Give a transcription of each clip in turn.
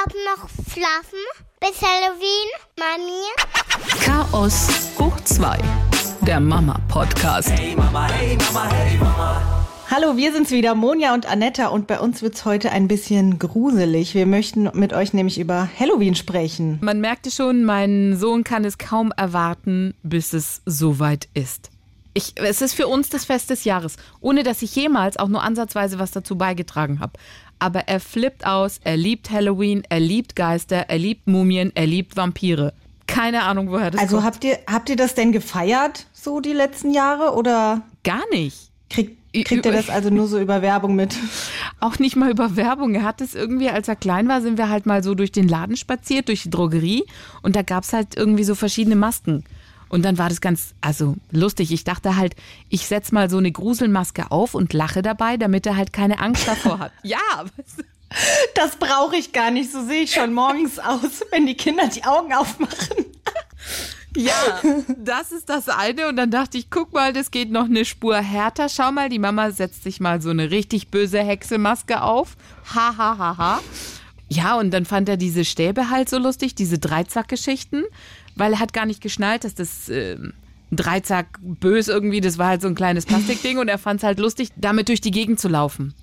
auch noch schlafen bis Halloween, Mami? Chaos hoch 2, der Mama-Podcast. Hey Mama, hey Mama, hey Mama. Hallo, wir sind's wieder, Monja und Anetta, und bei uns wird's heute ein bisschen gruselig. Wir möchten mit euch nämlich über Halloween sprechen. Man merkte schon, mein Sohn kann es kaum erwarten, bis es soweit ist. Ich, es ist für uns das Fest des Jahres, ohne dass ich jemals auch nur ansatzweise was dazu beigetragen habe. Aber er flippt aus, er liebt Halloween, er liebt Geister, er liebt Mumien, er liebt Vampire. Keine Ahnung, woher das Also kommt. habt ihr, habt ihr das denn gefeiert, so die letzten Jahre, oder Gar nicht. kriegt, kriegt ihr das also nur so über Werbung mit? Auch nicht mal über Werbung. Er hat es irgendwie, als er klein war, sind wir halt mal so durch den Laden spaziert, durch die Drogerie und da gab's halt irgendwie so verschiedene Masken. Und dann war das ganz, also lustig. Ich dachte halt, ich setz mal so eine Gruselmaske auf und lache dabei, damit er halt keine Angst davor hat. Ja? Das brauche ich gar nicht, so sehe ich schon morgens aus, wenn die Kinder die Augen aufmachen. ja, das ist das eine. Und dann dachte ich, guck mal, das geht noch eine Spur härter. Schau mal, die Mama setzt sich mal so eine richtig böse Hexemaske auf. Ha, ha, ha, ha. Ja, und dann fand er diese Stäbe halt so lustig, diese Dreizack-Geschichten, weil er hat gar nicht geschnallt, dass das äh, ein Dreizack bös irgendwie, das war halt so ein kleines Plastikding und er fand es halt lustig, damit durch die Gegend zu laufen.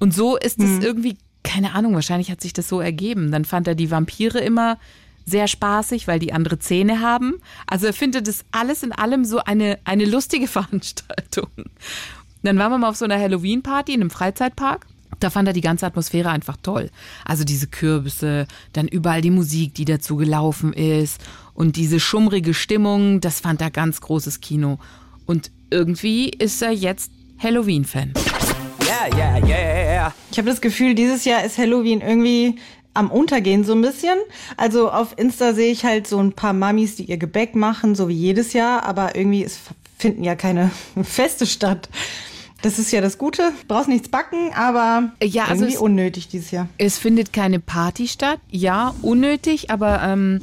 Und so ist es irgendwie, keine Ahnung, wahrscheinlich hat sich das so ergeben. Dann fand er die Vampire immer sehr spaßig, weil die andere Zähne haben. Also er findet das alles in allem so eine, eine lustige Veranstaltung. Dann waren wir mal auf so einer Halloween-Party in einem Freizeitpark. Da fand er die ganze Atmosphäre einfach toll. Also diese Kürbisse, dann überall die Musik, die dazu gelaufen ist und diese schummrige Stimmung, das fand er ganz großes Kino. Und irgendwie ist er jetzt Halloween-Fan. Yeah, yeah, yeah. Ich habe das Gefühl, dieses Jahr ist Halloween irgendwie am Untergehen so ein bisschen. Also auf Insta sehe ich halt so ein paar Mamis, die ihr Gebäck machen, so wie jedes Jahr, aber irgendwie es finden ja keine Feste statt. Das ist ja das Gute. Brauchst nichts backen, aber Ja, also irgendwie es- unnötig dieses Jahr. Es findet keine Party statt. Ja, unnötig, aber ähm,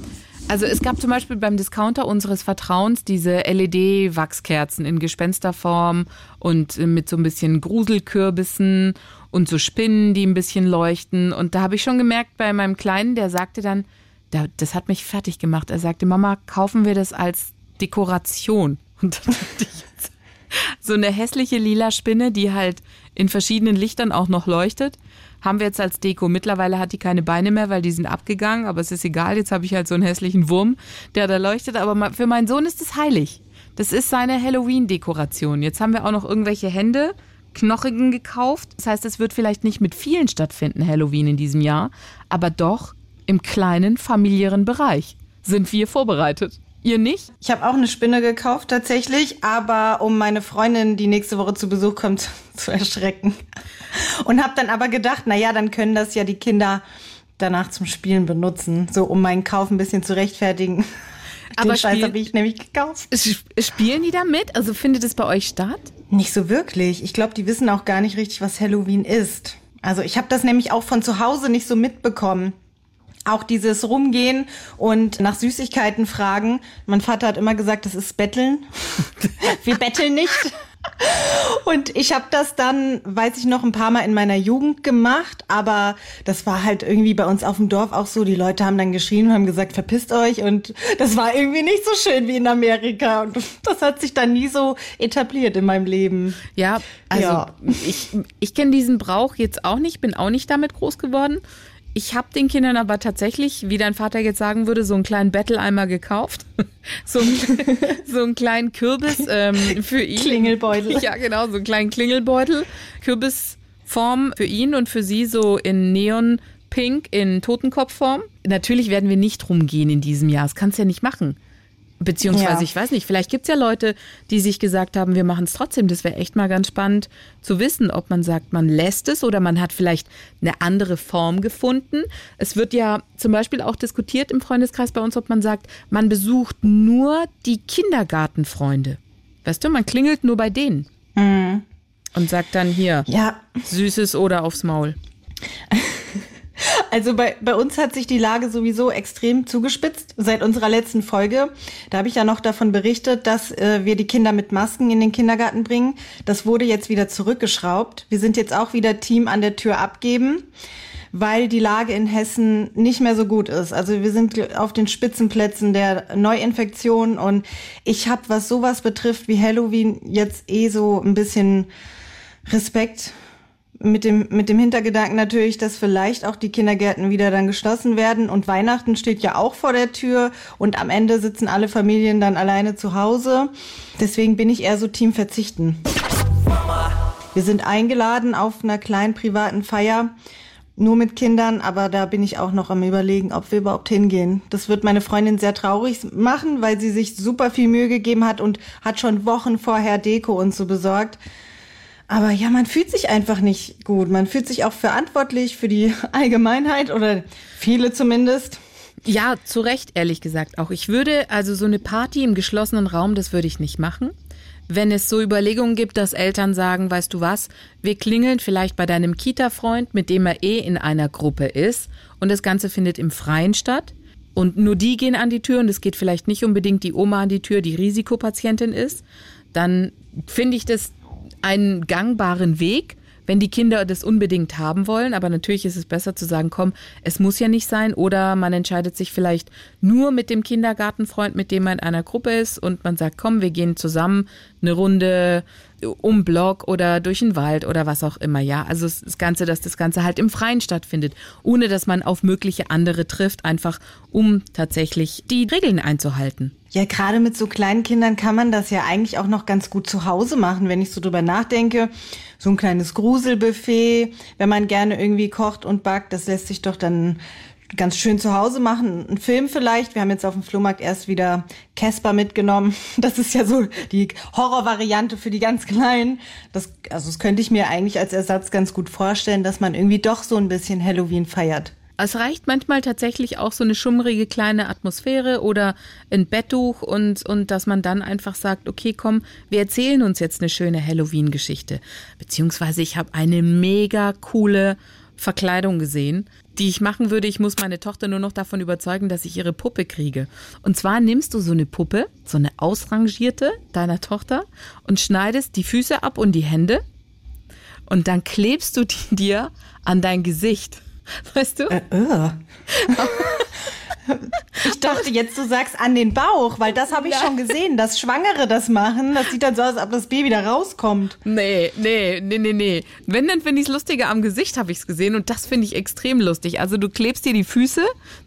also es gab zum Beispiel beim Discounter unseres Vertrauens diese LED-Wachskerzen in Gespensterform und äh, mit so ein bisschen Gruselkürbissen und so Spinnen, die ein bisschen leuchten. Und da habe ich schon gemerkt bei meinem Kleinen, der sagte dann, da, das hat mich fertig gemacht. Er sagte, Mama, kaufen wir das als Dekoration? Und dann dachte ich jetzt, so eine hässliche lila Spinne, die halt in verschiedenen Lichtern auch noch leuchtet, haben wir jetzt als Deko. Mittlerweile hat die keine Beine mehr, weil die sind abgegangen, aber es ist egal. Jetzt habe ich halt so einen hässlichen Wurm, der da leuchtet. Aber für meinen Sohn ist es heilig. Das ist seine Halloween-Dekoration. Jetzt haben wir auch noch irgendwelche Hände, Knochigen gekauft. Das heißt, es wird vielleicht nicht mit vielen stattfinden, Halloween in diesem Jahr, aber doch im kleinen familiären Bereich sind wir vorbereitet. Ihr nicht? Ich habe auch eine Spinne gekauft tatsächlich, aber um meine Freundin, die nächste Woche zu Besuch kommt, zu erschrecken. Und habe dann aber gedacht, na ja, dann können das ja die Kinder danach zum Spielen benutzen, so um meinen Kauf ein bisschen zu rechtfertigen. Aber Den Scheiß habe ich nämlich gekauft. Spielen die da mit? Also findet es bei euch statt? Nicht so wirklich. Ich glaube, die wissen auch gar nicht richtig, was Halloween ist. Also ich habe das nämlich auch von zu Hause nicht so mitbekommen. Auch dieses Rumgehen und nach Süßigkeiten fragen. Mein Vater hat immer gesagt, das ist Betteln. Wir betteln nicht. Und ich habe das dann, weiß ich noch, ein paar Mal in meiner Jugend gemacht, aber das war halt irgendwie bei uns auf dem Dorf auch so. Die Leute haben dann geschrien und haben gesagt, verpisst euch. Und das war irgendwie nicht so schön wie in Amerika. Und das hat sich dann nie so etabliert in meinem Leben. Ja, also Ja. ich, ich kenne diesen Brauch jetzt auch nicht, bin auch nicht damit groß geworden. Ich habe den Kindern aber tatsächlich, wie dein Vater jetzt sagen würde, so einen kleinen Betteleimer gekauft. so, einen, so einen kleinen Kürbis ähm, für ihn. Klingelbeutel. Ja, genau, so einen kleinen Klingelbeutel. Kürbisform für ihn und für sie so in Neon Pink in Totenkopfform. Natürlich werden wir nicht rumgehen in diesem Jahr. Das kannst du ja nicht machen. Beziehungsweise, Ja. ich weiß nicht, vielleicht gibt's ja Leute, die sich gesagt haben, wir machen es trotzdem. Das wäre echt mal ganz spannend zu wissen, ob man sagt, man lässt es oder man hat vielleicht eine andere Form gefunden. Es wird ja zum Beispiel auch diskutiert im Freundeskreis bei uns, ob man sagt, man besucht nur die Kindergartenfreunde. Weißt du, man klingelt nur bei denen. Und sagt dann hier, Ja, Süßes oder aufs Maul. Also bei, bei uns hat sich die Lage sowieso extrem zugespitzt seit unserer letzten Folge. Da habe ich ja noch davon berichtet, dass äh, wir die Kinder mit Masken in den Kindergarten bringen. Das wurde jetzt wieder zurückgeschraubt. Wir sind jetzt auch wieder Team an der Tür abgeben. weil die Lage in Hessen nicht mehr so gut ist. Also wir sind auf den Spitzenplätzen der Neuinfektion und ich habe, was sowas betrifft wie Halloween, jetzt eh so ein bisschen Respekt mit dem, mit dem Hintergedanken natürlich, dass vielleicht auch die Kindergärten wieder dann geschlossen werden und Weihnachten steht ja auch vor der Tür und am Ende sitzen alle Familien dann alleine zu Hause. Deswegen bin ich eher so Team verzichten. Wir sind eingeladen auf einer kleinen privaten Feier, nur mit Kindern, aber da bin ich auch noch am überlegen, ob wir überhaupt hingehen. Das wird meine Freundin sehr traurig machen, weil sie sich super viel Mühe gegeben hat und hat schon Wochen vorher Deko und so besorgt. Aber ja, man fühlt sich einfach nicht gut. Man fühlt sich auch verantwortlich für die Allgemeinheit oder viele zumindest. Ja, zu Recht, ehrlich gesagt auch. Ich würde also so eine Party im geschlossenen Raum, das würde ich nicht machen. Wenn es so Überlegungen gibt, dass Eltern sagen, weißt du was, wir klingeln vielleicht bei deinem Kita-Freund, mit dem er eh in einer Gruppe ist und das Ganze findet im Freien statt und nur die gehen an die Tür und es geht vielleicht nicht unbedingt die Oma an die Tür, die Risikopatientin ist, dann finde ich das einen gangbaren Weg, wenn die Kinder das unbedingt haben wollen. Aber natürlich ist es besser zu sagen, komm, es muss ja nicht sein. Oder man entscheidet sich vielleicht nur mit dem Kindergartenfreund, mit dem man in einer Gruppe ist und man sagt, komm, wir gehen zusammen eine Runde um Block oder durch den Wald oder was auch immer, ja. Also das Ganze, dass das Ganze halt im Freien stattfindet, ohne dass man auf mögliche andere trifft, einfach um tatsächlich die Regeln einzuhalten. Ja, gerade mit so kleinen Kindern kann man das ja eigentlich auch noch ganz gut zu Hause machen, wenn ich so drüber nachdenke. So ein kleines Gruselbuffet, wenn man gerne irgendwie kocht und backt, das lässt sich doch dann ganz schön zu Hause machen. Ein Film vielleicht. Wir haben jetzt auf dem Flohmarkt erst wieder Casper mitgenommen. Das ist ja so die Horrorvariante für die ganz Kleinen. Das, also das könnte ich mir eigentlich als Ersatz ganz gut vorstellen, dass man irgendwie doch so ein bisschen Halloween feiert. Es reicht manchmal tatsächlich auch so eine schummrige kleine Atmosphäre oder ein Betttuch und, und dass man dann einfach sagt, okay, komm, wir erzählen uns jetzt eine schöne Halloween-Geschichte. Beziehungsweise ich habe eine mega coole Verkleidung gesehen, die ich machen würde. Ich muss meine Tochter nur noch davon überzeugen, dass ich ihre Puppe kriege. Und zwar nimmst du so eine Puppe, so eine ausrangierte deiner Tochter und schneidest die Füße ab und die Hände und dann klebst du die dir an dein Gesicht. Weißt du? Äh, uh. Ich dachte jetzt, du sagst an den Bauch, weil das habe ich schon gesehen, dass Schwangere das machen. Das sieht dann so aus, als ob das Baby da rauskommt. Nee, nee, nee, nee, nee. Wenn, dann finde ich es lustiger am Gesicht, habe ich es gesehen. Und das finde ich extrem lustig. Also du klebst dir die Füße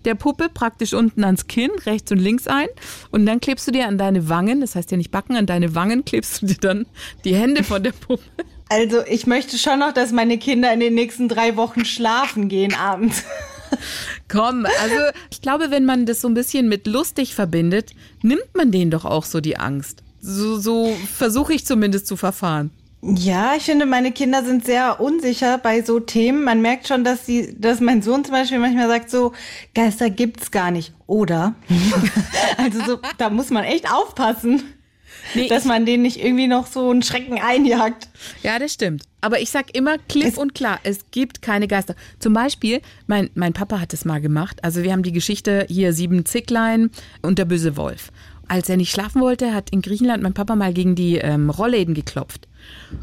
der Puppe praktisch unten ans Kinn, rechts und links ein. Und dann klebst du dir an deine Wangen, das heißt ja nicht backen, an deine Wangen klebst du dir dann die Hände von der Puppe. Also ich möchte schon noch, dass meine Kinder in den nächsten drei Wochen schlafen gehen abends. Komm, also ich glaube, wenn man das so ein bisschen mit lustig verbindet, nimmt man denen doch auch so die Angst. So, so versuche ich zumindest zu verfahren. Ja, ich finde, meine Kinder sind sehr unsicher bei so Themen. Man merkt schon, dass sie, dass mein Sohn zum Beispiel manchmal sagt so, Geister gibt's gar nicht. Oder? also so, da muss man echt aufpassen. Nee, dass man denen nicht irgendwie noch so einen Schrecken einjagt. Ja, das stimmt. Aber ich sag immer klipp und klar, es gibt keine Geister. Zum Beispiel, mein, mein Papa hat es mal gemacht. Also wir haben die Geschichte hier sieben Zicklein und der böse Wolf. Als er nicht schlafen wollte, hat in Griechenland mein Papa mal gegen die ähm, Rollläden geklopft.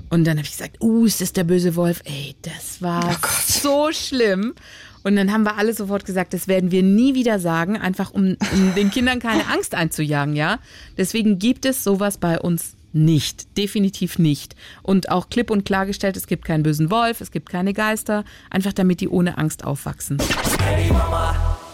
Und dann habe ich gesagt, uh, ist das der böse Wolf? Ey, das war oh so schlimm. Und dann haben wir alle sofort gesagt, das werden wir nie wieder sagen, einfach um, um den Kindern keine Angst einzujagen, ja. Deswegen gibt es sowas bei uns nicht, definitiv nicht. Und auch klipp und klargestellt, es gibt keinen bösen Wolf, es gibt keine Geister, einfach damit die ohne Angst aufwachsen.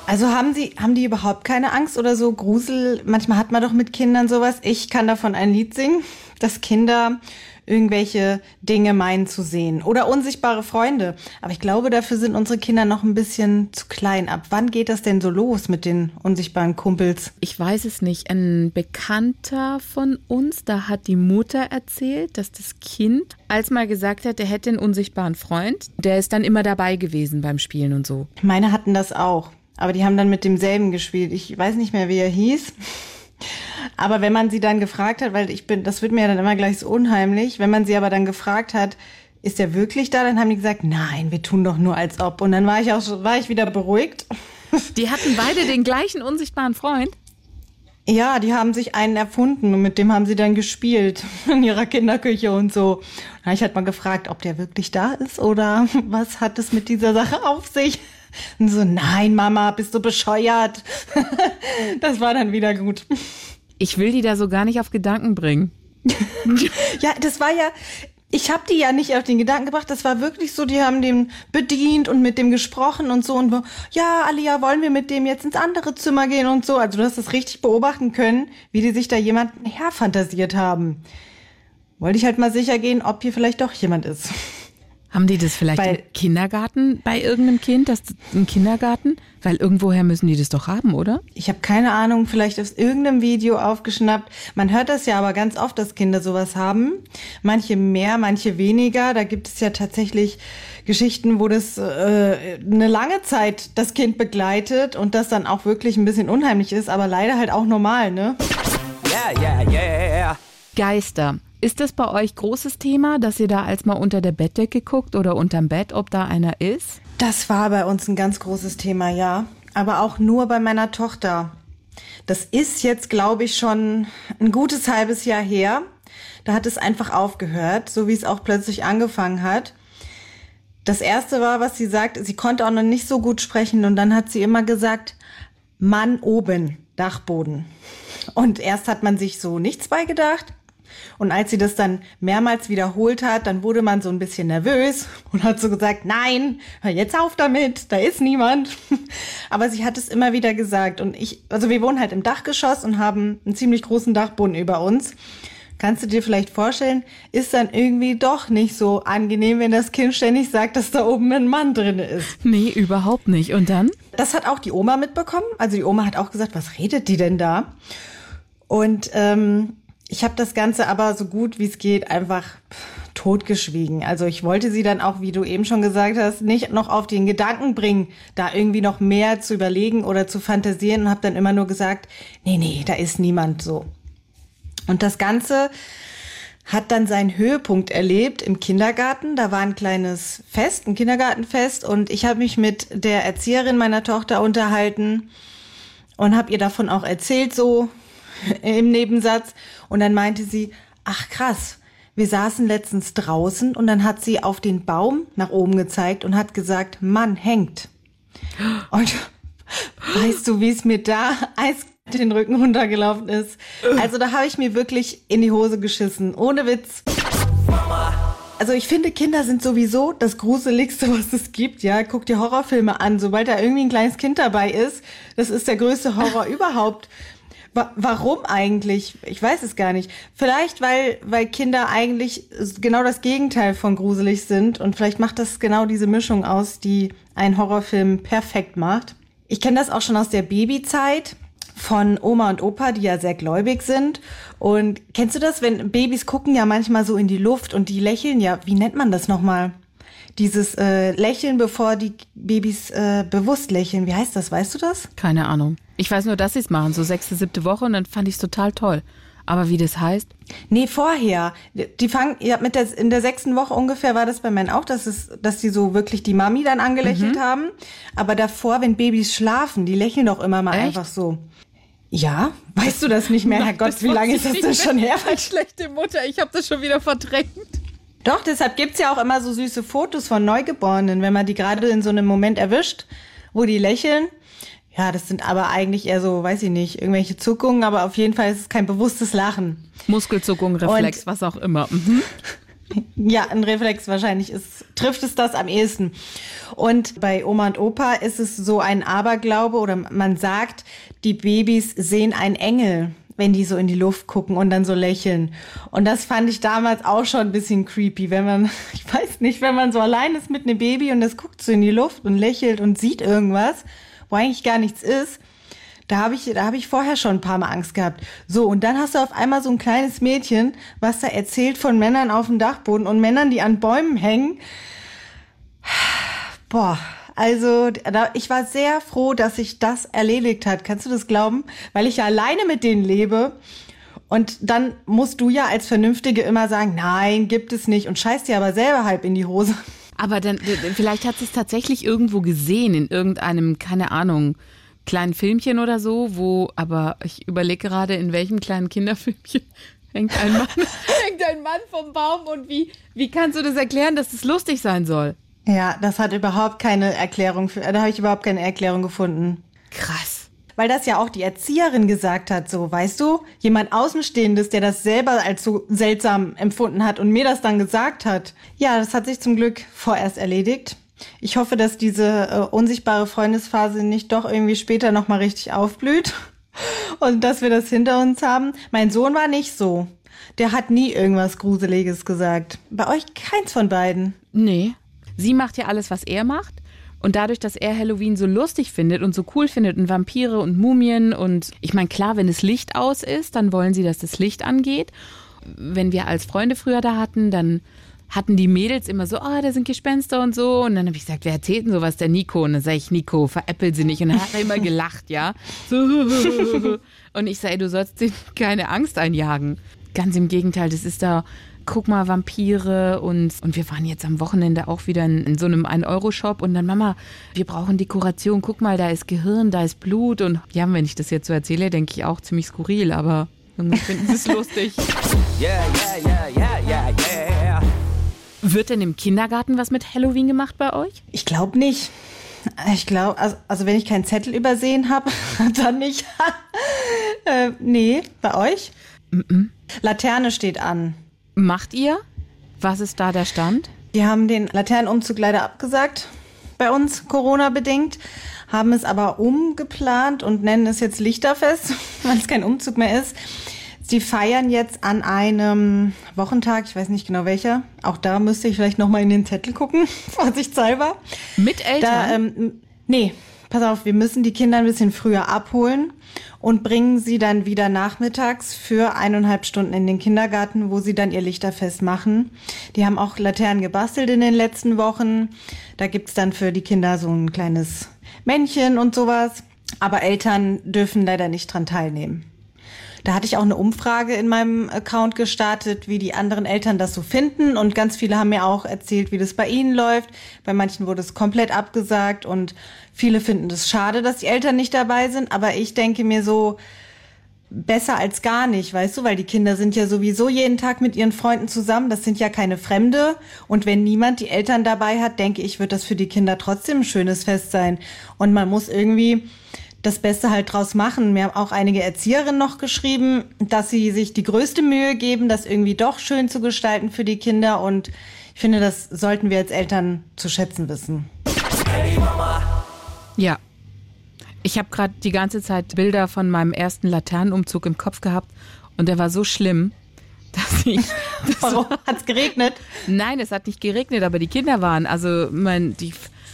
Also haben sie, haben die überhaupt keine Angst oder so Grusel? Manchmal hat man doch mit Kindern sowas. Ich kann davon ein Lied singen, dass Kinder irgendwelche Dinge meinen zu sehen oder unsichtbare Freunde. Aber ich glaube, dafür sind unsere Kinder noch ein bisschen zu klein. Ab wann geht das denn so los mit den unsichtbaren Kumpels? Ich weiß es nicht. Ein Bekannter von uns, da hat die Mutter erzählt, dass das Kind als mal gesagt hat, er hätte einen unsichtbaren Freund. Der ist dann immer dabei gewesen beim Spielen und so. Meine hatten das auch. Aber die haben dann mit demselben gespielt. Ich weiß nicht mehr, wie er hieß. Aber wenn man sie dann gefragt hat, weil ich bin, das wird mir ja dann immer gleich so unheimlich, wenn man sie aber dann gefragt hat, ist er wirklich da? Dann haben die gesagt, nein, wir tun doch nur als ob. Und dann war ich auch, war ich wieder beruhigt. Die hatten beide den gleichen unsichtbaren Freund? Ja, die haben sich einen erfunden und mit dem haben sie dann gespielt in ihrer Kinderküche und so. Da habe ich halt mal gefragt, ob der wirklich da ist oder was hat es mit dieser Sache auf sich? Und so, nein, Mama, bist du bescheuert? Das war dann wieder gut. Ich will die da so gar nicht auf Gedanken bringen. Ja, das war ja, ich habe die ja nicht auf den Gedanken gebracht. Das war wirklich so, die haben den bedient und mit dem gesprochen und so und ja, Alia, wollen wir mit dem jetzt ins andere Zimmer gehen und so. Also du hast das richtig beobachten können, wie die sich da jemanden herfantasiert haben. Wollte ich halt mal sicher gehen, ob hier vielleicht doch jemand ist. Haben die das vielleicht Weil- im Kindergarten bei irgendeinem Kind? Das, Im Kindergarten? Weil irgendwoher müssen die das doch haben, oder? Ich habe keine Ahnung, vielleicht aus irgendeinem Video aufgeschnappt. Man hört das ja aber ganz oft, dass Kinder sowas haben. Manche mehr, manche weniger. Da gibt es ja tatsächlich Geschichten, wo das äh, eine lange Zeit das Kind begleitet und das dann auch wirklich ein bisschen unheimlich ist, aber leider halt auch normal, ne? Yeah, yeah, yeah. Geister. Ist das bei euch großes Thema, dass ihr da als mal unter der Bettdecke guckt oder unterm Bett, ob da einer ist? Das war bei uns ein ganz großes Thema, ja. Aber auch nur bei meiner Tochter. Das ist jetzt, glaube ich, schon ein gutes halbes Jahr her. Da hat es einfach aufgehört, so wie es auch plötzlich angefangen hat. Das erste war, was sie sagt, sie konnte auch noch nicht so gut sprechen und dann hat sie immer gesagt, Mann oben, Dachboden. Und erst hat man sich so nichts beigedacht. Und als sie das dann mehrmals wiederholt hat, dann wurde man so ein bisschen nervös und hat so gesagt, nein, hör jetzt auf damit, da ist niemand. Aber sie hat es immer wieder gesagt. Und ich, also wir wohnen halt im Dachgeschoss und haben einen ziemlich großen Dachboden über uns. Kannst du dir vielleicht vorstellen, ist dann irgendwie doch nicht so angenehm, wenn das Kind ständig sagt, dass da oben ein Mann drin ist. Nee, überhaupt nicht. Und dann? Das hat auch die Oma mitbekommen. Also die Oma hat auch gesagt, was redet die denn da? Und ähm, ich habe das Ganze aber so gut wie es geht einfach totgeschwiegen. Also ich wollte sie dann auch, wie du eben schon gesagt hast, nicht noch auf den Gedanken bringen, da irgendwie noch mehr zu überlegen oder zu fantasieren und habe dann immer nur gesagt, nee, nee, da ist niemand so. Und das Ganze hat dann seinen Höhepunkt erlebt im Kindergarten. Da war ein kleines Fest, ein Kindergartenfest und ich habe mich mit der Erzieherin meiner Tochter unterhalten und habe ihr davon auch erzählt so im Nebensatz und dann meinte sie, ach krass, wir saßen letztens draußen und dann hat sie auf den Baum nach oben gezeigt und hat gesagt, Mann hängt. Und weißt du, wie es mir da Eis den Rücken runtergelaufen ist? Also da habe ich mir wirklich in die Hose geschissen, ohne Witz. Also ich finde, Kinder sind sowieso das Gruseligste, was es gibt. Ja, guck dir Horrorfilme an. Sobald da irgendwie ein kleines Kind dabei ist, das ist der größte Horror überhaupt. Wa warum eigentlich? Ich weiß es gar nicht. Vielleicht, weil, weil Kinder eigentlich genau das Gegenteil von gruselig sind. Und vielleicht macht das genau diese Mischung aus, die einen Horrorfilm perfekt macht. Ich kenne das auch schon aus der Babyzeit von Oma und Opa, die ja sehr gläubig sind. Und kennst du das, wenn Babys gucken ja manchmal so in die Luft und die lächeln ja, wie nennt man das nochmal? Dieses äh, Lächeln, bevor die Babys äh, bewusst lächeln. Wie heißt das? Weißt du das? Keine Ahnung. Ich weiß nur, dass sie es machen, so sechste, siebte Woche und dann fand ich es total toll. Aber wie das heißt? Nee, vorher. Die fangen, ja, mit der, in der sechsten Woche ungefähr war das bei meinen auch, dass es, dass die so wirklich die Mami dann angelächelt haben. Aber davor, wenn Babys schlafen, die lächeln doch immer mal Echt? einfach so. Ja, weißt du das nicht mehr, Herrgott, wie lange ist das denn schon her? Schlechte Mutter, ich habe das schon wieder verdrängt. Doch, deshalb gibt's ja auch immer so süße Fotos von Neugeborenen, wenn man die gerade in so einem Moment erwischt, wo die lächeln. Ja, das sind aber eigentlich eher so, weiß ich nicht, irgendwelche Zuckungen, aber auf jeden Fall ist es kein bewusstes Lachen. Muskelzuckung, Reflex, was auch immer. Mhm. Ja, ein Reflex wahrscheinlich ist, trifft es das am ehesten. Und bei Oma und Opa ist es so ein Aberglaube oder man sagt, die Babys sehen einen Engel, wenn die so in die Luft gucken und dann so lächeln. Und das fand ich damals auch schon ein bisschen creepy, wenn man, ich weiß nicht, wenn man so allein ist mit einem Baby und das guckt so in die Luft und lächelt und sieht irgendwas, wo eigentlich gar nichts ist. Da habe ich, da habe ich vorher schon ein paar Mal Angst gehabt. So, und dann hast du auf einmal so ein kleines Mädchen, was da erzählt von Männern auf dem Dachboden und Männern, die an Bäumen hängen. Boah, also da, ich war sehr froh, dass sich das erledigt hat. Kannst du das glauben? Weil ich ja alleine mit denen lebe. Und dann musst du ja als Vernünftige immer sagen, nein, gibt es nicht. Und scheißt dir aber selber halb in die Hose. Aber dann, vielleicht hat sie es tatsächlich irgendwo gesehen, in irgendeinem, keine Ahnung, kleinen Filmchen oder so, wo, aber ich überlege gerade, in welchem kleinen Kinderfilmchen hängt ein Mann, hängt ein Mann vom Baum und wie, wie kannst du das erklären, dass das lustig sein soll? Ja, das hat überhaupt keine Erklärung, für, da habe ich überhaupt keine Erklärung gefunden. Krass. Weil das ja auch die Erzieherin gesagt hat, so, weißt du? Jemand Außenstehendes, der das selber als so seltsam empfunden hat und mir das dann gesagt hat. Ja, das hat sich zum Glück vorerst erledigt. Ich hoffe, dass diese äh, unsichtbare Freundesphase nicht doch irgendwie später nochmal richtig aufblüht und dass wir das hinter uns haben. Mein Sohn war nicht so. Der hat nie irgendwas Gruseliges gesagt. Bei euch keins von beiden. Nee. Sie macht ja alles, was er macht. Und dadurch, dass er Halloween so lustig findet und so cool findet und Vampire und Mumien und ich meine, klar, wenn das Licht aus ist, dann wollen sie, dass das Licht angeht. Wenn wir als Freunde früher da hatten, dann hatten die Mädels immer so, oh, da sind Gespenster und so. Und dann habe ich gesagt, wer erzählt denn sowas? Der Nico. Und dann sage ich, Nico, veräppel sie nicht. Und dann hat er immer gelacht, ja. So. Und ich sage, du sollst denen keine Angst einjagen. Ganz im Gegenteil, das ist da, guck mal, Vampire und, und wir waren jetzt am Wochenende auch wieder in, in so einem 1-Euro-Shop und dann, Mama, wir brauchen Dekoration, guck mal, da ist Gehirn, da ist Blut und ja, wenn ich das jetzt so erzähle, denke ich auch ziemlich skurril, aber irgendwie finden sie es lustig. Yeah, yeah, yeah, yeah, yeah, yeah. Wird denn im Kindergarten was mit Halloween gemacht bei euch? Ich glaube nicht. Ich glaube, also, also wenn ich keinen Zettel übersehen habe, dann nicht. äh, nee, bei euch? Laterne steht an. Macht ihr? Was ist da der Stand? Die haben den Laternenumzug leider abgesagt bei uns, Corona-bedingt, haben es aber umgeplant und nennen es jetzt Lichterfest, weil es kein Umzug mehr ist. Sie feiern jetzt an einem Wochentag, ich weiß nicht genau welcher, auch da müsste ich vielleicht nochmal in den Zettel gucken, vorsichtshalber. Mit Eltern? Da, ähm, nee, pass auf, wir müssen die Kinder ein bisschen früher abholen und bringen sie dann wieder nachmittags für eineinhalb Stunden in den Kindergarten, wo sie dann ihr Lichterfest machen. Die haben auch Laternen gebastelt in den letzten Wochen. Da gibt's dann für die Kinder so ein kleines Männchen und sowas. Aber Eltern dürfen leider nicht dran teilnehmen. Da hatte ich auch eine Umfrage in meinem Account gestartet, wie die anderen Eltern das so finden. Und ganz viele haben mir auch erzählt, wie das bei ihnen läuft. Bei manchen wurde es komplett abgesagt und viele finden es schade, dass die Eltern nicht dabei sind. Aber ich denke mir so, besser als gar nicht, weißt du, weil die Kinder sind ja sowieso jeden Tag mit ihren Freunden zusammen. Das sind ja keine Fremde. Und wenn niemand die Eltern dabei hat, denke ich, wird das für die Kinder trotzdem ein schönes Fest sein. Und man muss irgendwie das Beste halt draus machen. Mir haben auch einige Erzieherinnen noch geschrieben, dass sie sich die größte Mühe geben, das irgendwie doch schön zu gestalten für die Kinder. Und ich finde, das sollten wir als Eltern zu schätzen wissen. Ja. Ich habe gerade die ganze Zeit Bilder von meinem ersten Laternenumzug im Kopf gehabt und der war so schlimm, dass ich. Das Warum? Hat's geregnet? Nein, es hat nicht geregnet, aber die Kinder waren, also mein, die,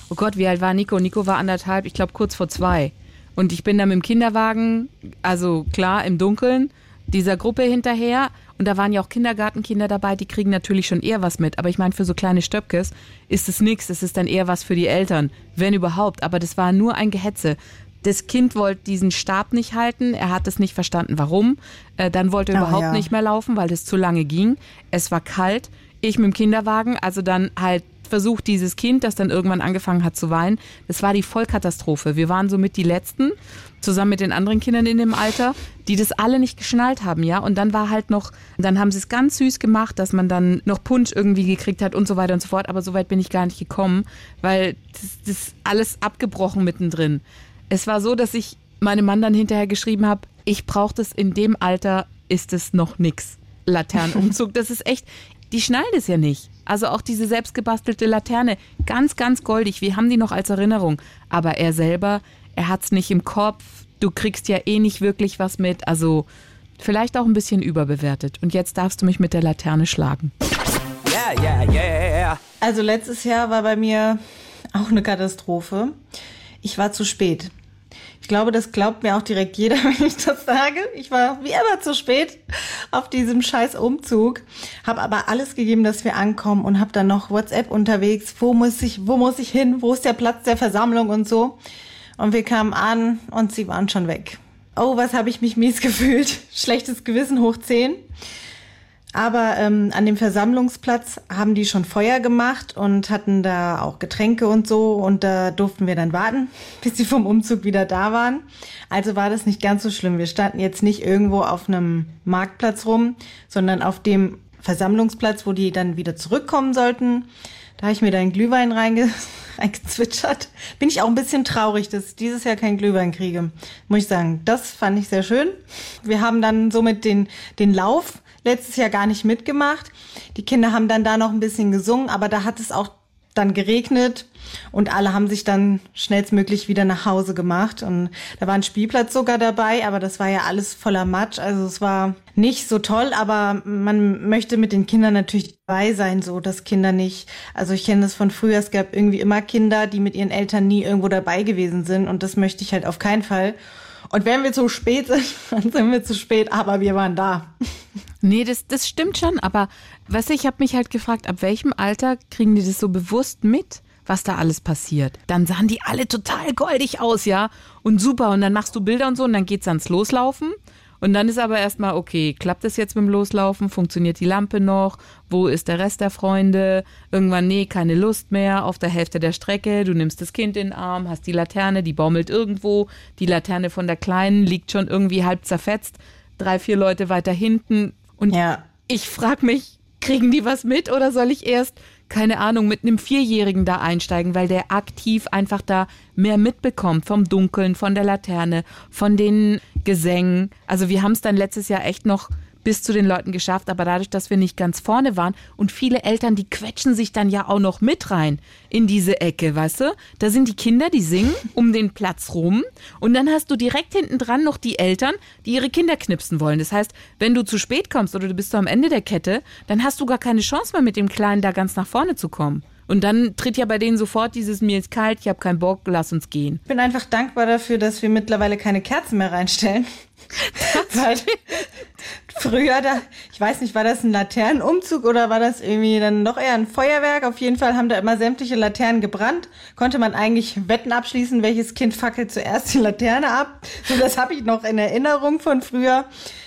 oh Gott, wie alt war Nico? Nico war anderthalb, ich glaube kurz vor zwei. Und ich bin da mit dem Kinderwagen, also klar im Dunkeln, dieser Gruppe hinterher. Und da waren ja auch Kindergartenkinder dabei, die kriegen natürlich schon eher was mit. Aber ich meine, für so kleine Stöpkes ist es nichts. Das ist dann eher was für die Eltern, wenn überhaupt. Aber das war nur ein Gehetze. Das Kind wollte diesen Stab nicht halten. Er hat es nicht verstanden, warum. Äh, dann wollte er Ah, überhaupt ja. nicht mehr laufen, weil das zu lange ging. Es war kalt. Ich mit dem Kinderwagen, also dann halt versucht dieses Kind, das dann irgendwann angefangen hat zu weinen. Das war die Vollkatastrophe. Wir waren somit die Letzten, zusammen mit den anderen Kindern in dem Alter, die das alle nicht geschnallt haben, ja. Und dann war halt noch, dann haben sie es ganz süß gemacht, dass man dann noch Punsch irgendwie gekriegt hat und so weiter und so fort. Aber so weit bin ich gar nicht gekommen, weil das, das alles abgebrochen mittendrin. Es war so, dass ich meinem Mann dann hinterher geschrieben habe, ich brauche das in dem Alter, ist es noch nix. Laternenumzug, das ist echt, die schnallen das ja nicht. Also auch diese selbstgebastelte Laterne, ganz, ganz goldig. Wir haben die noch als Erinnerung. Aber er selber, er hat's nicht im Kopf. Du kriegst ja eh nicht wirklich was mit. Also vielleicht auch ein bisschen überbewertet. Und jetzt darfst du mich mit der Laterne schlagen. Yeah, yeah, yeah. Also letztes Jahr war bei mir auch eine Katastrophe. Ich war zu spät. Ich glaube, das glaubt mir auch direkt jeder, wenn ich das sage. Ich war wie immer zu spät auf diesem scheiß Umzug, habe aber alles gegeben, dass wir ankommen und habe dann noch WhatsApp unterwegs. Wo muss ich, wo muss ich hin? Wo ist der Platz der Versammlung und so? Und wir kamen an und sie waren schon weg. Oh, was habe ich mich mies gefühlt. Schlechtes Gewissen hoch 10. Aber ähm, an dem Versammlungsplatz haben die schon Feuer gemacht und hatten da auch Getränke und so. Und da durften wir dann warten, bis sie vom Umzug wieder da waren. Also war das nicht ganz so schlimm. Wir standen jetzt nicht irgendwo auf einem Marktplatz rum, sondern auf dem Versammlungsplatz, wo die dann wieder zurückkommen sollten. Da habe ich mir da einen Glühwein reinge reingezwitschert. Bin ich auch ein bisschen traurig, dass ich dieses Jahr keinen Glühwein kriege. Muss ich sagen, das fand ich sehr schön. Wir haben dann somit den, den Lauf letztes Jahr gar nicht mitgemacht. Die Kinder haben dann da noch ein bisschen gesungen, aber da hat es auch dann geregnet und alle haben sich dann schnellstmöglich wieder nach Hause gemacht und da war ein Spielplatz sogar dabei, aber das war ja alles voller Matsch, also es war nicht so toll, aber man möchte mit den Kindern natürlich dabei sein, so dass Kinder nicht, also ich kenne das von früher, es gab irgendwie immer Kinder, die mit ihren Eltern nie irgendwo dabei gewesen sind und das möchte ich halt auf keinen Fall. Und wenn wir zu spät sind, dann sind wir zu spät, aber wir waren da. Nee, das, das stimmt schon, aber weißt du, ich habe mich halt gefragt, ab welchem Alter kriegen die das so bewusst mit, was da alles passiert? Dann sahen die alle total goldig aus, ja, und super, und dann machst du Bilder und so und dann geht's ans Loslaufen. Und dann ist aber erstmal, okay, klappt es jetzt mit dem Loslaufen? Funktioniert die Lampe noch? Wo ist der Rest der Freunde? Irgendwann, nee, keine Lust mehr, auf der Hälfte der Strecke, du nimmst das Kind in den Arm, hast die Laterne, die baumelt irgendwo, die Laterne von der Kleinen liegt schon irgendwie halb zerfetzt, drei, vier Leute weiter hinten, und Ja. ich frage mich, kriegen die was mit oder soll ich erst, keine Ahnung, mit einem Vierjährigen da einsteigen, weil der aktiv einfach da mehr mitbekommt vom Dunkeln, von der Laterne, von den Gesängen. Also wir haben es dann letztes Jahr echt noch bis zu den Leuten geschafft, aber dadurch, dass wir nicht ganz vorne waren und viele Eltern, die quetschen sich dann ja auch noch mit rein in diese Ecke, weißt du? Da sind die Kinder, die singen um den Platz rum und dann hast du direkt hinten dran noch die Eltern, die ihre Kinder knipsen wollen. Das heißt, wenn du zu spät kommst oder du bist so am Ende der Kette, dann hast du gar keine Chance mehr mit dem Kleinen da ganz nach vorne zu kommen. Und dann tritt ja bei denen sofort dieses mir ist kalt, ich habe keinen Bock, lass uns gehen. Ich bin einfach dankbar dafür, dass wir mittlerweile keine Kerzen mehr reinstellen. Weil früher, da, ich weiß nicht, war das ein Laternenumzug oder war das irgendwie dann doch eher ein Feuerwerk? Auf jeden Fall haben da immer sämtliche Laternen gebrannt. Konnte man eigentlich Wetten abschließen, welches Kind fackelt zuerst die Laterne ab. So, das habe ich noch in Erinnerung von früher.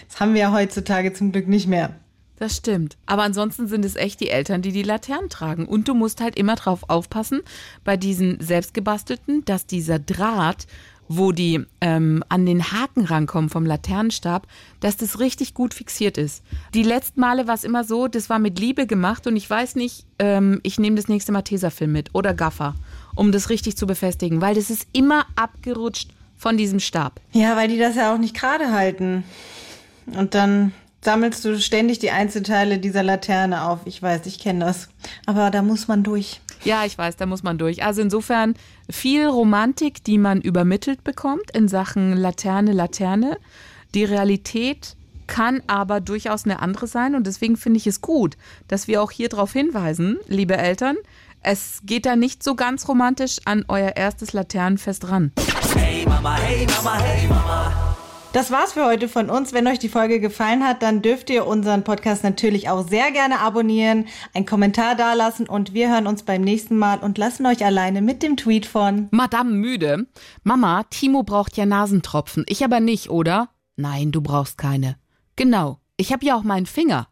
Das haben wir ja heutzutage zum Glück nicht mehr. Das stimmt. Aber ansonsten sind es echt die Eltern, die die Laternen tragen. Und du musst halt immer drauf aufpassen, bei diesen selbstgebastelten, dass dieser Draht, wo die ähm, an den Haken rankommen vom Laternenstab, dass das richtig gut fixiert ist. Die letzten Male war es immer so, das war mit Liebe gemacht und ich weiß nicht, ähm, ich nehme das nächste Mal Tesafilm mit oder Gaffer, um das richtig zu befestigen, weil das ist immer abgerutscht von diesem Stab. Ja, weil die das ja auch nicht gerade halten. Und dann sammelst du ständig die Einzelteile dieser Laterne auf. Ich weiß, ich kenne das. Aber da muss man durch. Ja, ich weiß, da muss man durch. Also insofern viel Romantik, die man übermittelt bekommt in Sachen Laterne, Laterne. Die Realität kann aber durchaus eine andere sein und deswegen finde ich es gut, dass wir auch hier darauf hinweisen, liebe Eltern, es geht da nicht so ganz romantisch an euer erstes Laternenfest ran. Hey Mama, hey Mama, hey Mama. Das war's für heute von uns. Wenn euch die Folge gefallen hat, dann dürft ihr unseren Podcast natürlich auch sehr gerne abonnieren, einen Kommentar dalassen und wir hören uns beim nächsten Mal und lassen euch alleine mit dem Tweet von Madame müde. Mama, Timo braucht ja Nasentropfen. Ich aber nicht, oder? Nein, du brauchst keine. Genau. Ich habe ja auch meinen Finger.